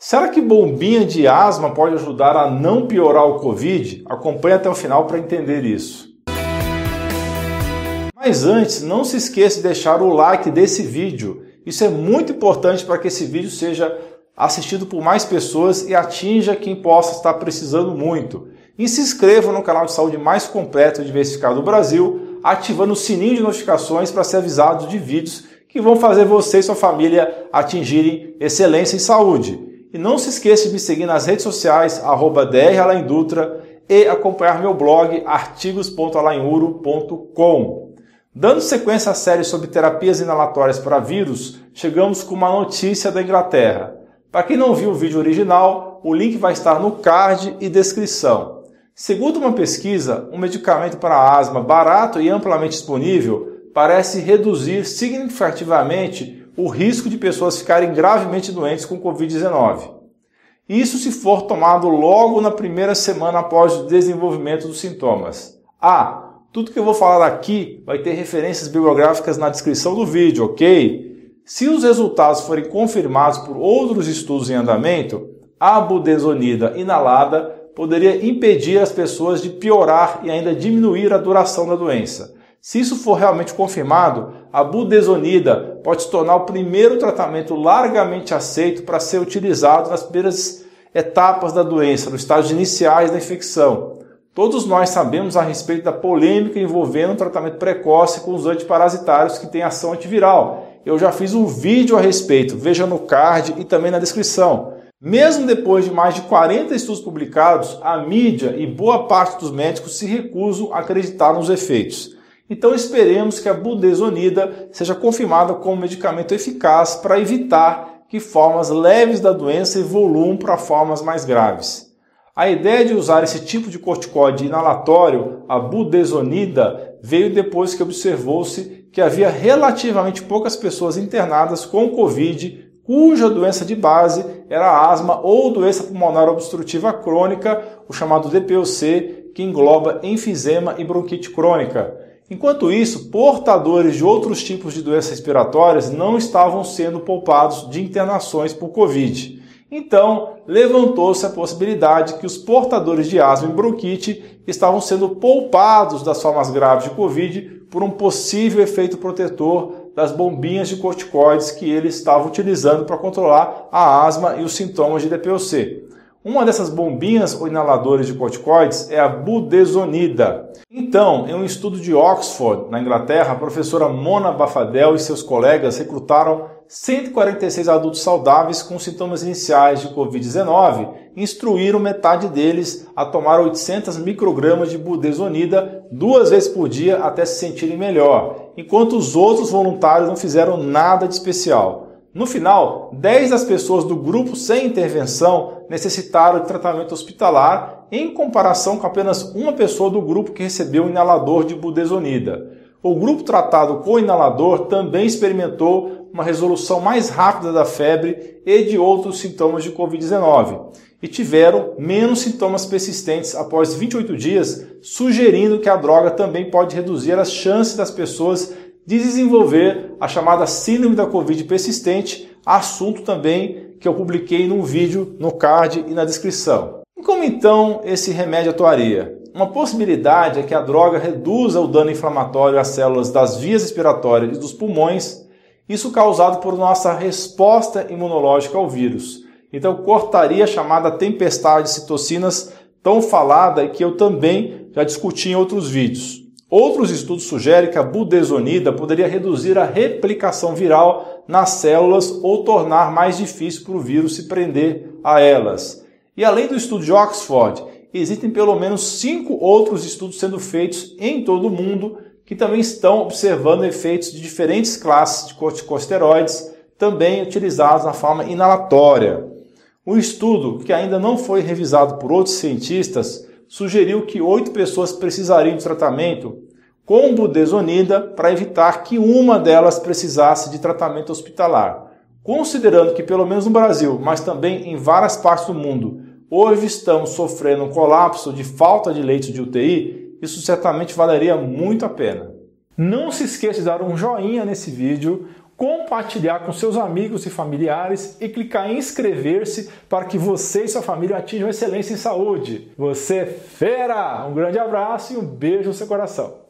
Será que bombinha de asma pode ajudar a não piorar o Covid? Acompanhe até o final para entender isso. Mas antes, não se esqueça de deixar o like desse vídeo. Isso é muito importante para que esse vídeo seja assistido por mais pessoas e atinja quem possa estar precisando muito. E se inscreva no canal de saúde mais completo e diversificado do Brasil, ativando o sininho de notificações para ser avisado de vídeos que vão fazer você e sua família atingirem excelência em saúde. E não se esqueça de me seguir nas redes sociais, arroba e acompanhar meu blog artigos.alainuro.com. Dando sequência à série sobre terapias inalatórias para vírus, chegamos com uma notícia da Inglaterra. Para quem não viu o vídeo original, o link vai estar no card e descrição. Segundo uma pesquisa, um medicamento para asma barato e amplamente disponível parece reduzir significativamente o risco de pessoas ficarem gravemente doentes com Covid-19. Isso se for tomado logo na primeira semana após o desenvolvimento dos sintomas. Ah, tudo que eu vou falar aqui vai ter referências bibliográficas na descrição do vídeo, ok? Se os resultados forem confirmados por outros estudos em andamento, a budesonida inalada poderia impedir as pessoas de piorar e ainda diminuir a duração da doença. Se isso for realmente confirmado, a budesonida pode se tornar o primeiro tratamento largamente aceito para ser utilizado nas primeiras etapas da doença, nos estágios iniciais da infecção. Todos nós sabemos a respeito da polêmica envolvendo o tratamento precoce com os antiparasitários que têm ação antiviral eu já fiz um vídeo a respeito, veja no card e também na descrição. Mesmo depois de mais de 40 estudos publicados, a mídia e boa parte dos médicos se recusam a acreditar nos efeitos. Então esperemos que a budesonida seja confirmada como medicamento eficaz para evitar que formas leves da doença evoluam para formas mais graves. A ideia de usar esse tipo de corticoide inalatório, a budesonida, veio depois que observou-se que havia relativamente poucas pessoas internadas com Covid cuja doença de base era asma ou doença pulmonar obstrutiva crônica, o chamado DPOC, que engloba enfisema e bronquite crônica. Enquanto isso, portadores de outros tipos de doenças respiratórias não estavam sendo poupados de internações por Covid. Então, levantou-se a possibilidade que os portadores de asma e bronquite estavam sendo poupados das formas graves de Covid por um possível efeito protetor das bombinhas de corticoides que ele estava utilizando para controlar a asma e os sintomas de DPOC. Uma dessas bombinhas ou inaladores de corticoides é a budesonida. Então, em um estudo de Oxford, na Inglaterra, a professora Mona Bafadel e seus colegas recrutaram 146 adultos saudáveis com sintomas iniciais de Covid-19 e instruíram metade deles a tomar 800 microgramas de budesonida duas vezes por dia até se sentirem melhor, enquanto os outros voluntários não fizeram nada de especial. No final, 10 das pessoas do grupo sem intervenção necessitaram de tratamento hospitalar, em comparação com apenas uma pessoa do grupo que recebeu o inalador de budesonida. O grupo tratado com inalador também experimentou uma resolução mais rápida da febre e de outros sintomas de Covid-19 e tiveram menos sintomas persistentes após 28 dias, sugerindo que a droga também pode reduzir as chances das pessoas de desenvolver a chamada síndrome da Covid persistente, assunto também que eu publiquei num vídeo no card e na descrição. E como então esse remédio atuaria? Uma possibilidade é que a droga reduza o dano inflamatório às células das vias respiratórias e dos pulmões, isso causado por nossa resposta imunológica ao vírus. Então cortaria a chamada tempestade de citocinas tão falada e que eu também já discuti em outros vídeos. Outros estudos sugerem que a budesonida poderia reduzir a replicação viral nas células ou tornar mais difícil para o vírus se prender a elas. E além do estudo de Oxford, existem pelo menos cinco outros estudos sendo feitos em todo o mundo que também estão observando efeitos de diferentes classes de corticosteroides, também utilizados na forma inalatória. Um estudo que ainda não foi revisado por outros cientistas sugeriu que oito pessoas precisariam de tratamento com budesonida para evitar que uma delas precisasse de tratamento hospitalar. Considerando que, pelo menos no Brasil, mas também em várias partes do mundo, hoje estamos sofrendo um colapso de falta de leitos de UTI, isso certamente valeria muito a pena. Não se esqueça de dar um joinha nesse vídeo, compartilhar com seus amigos e familiares e clicar em inscrever-se para que você e sua família atinjam excelência em saúde. Você é fera! Um grande abraço e um beijo no seu coração.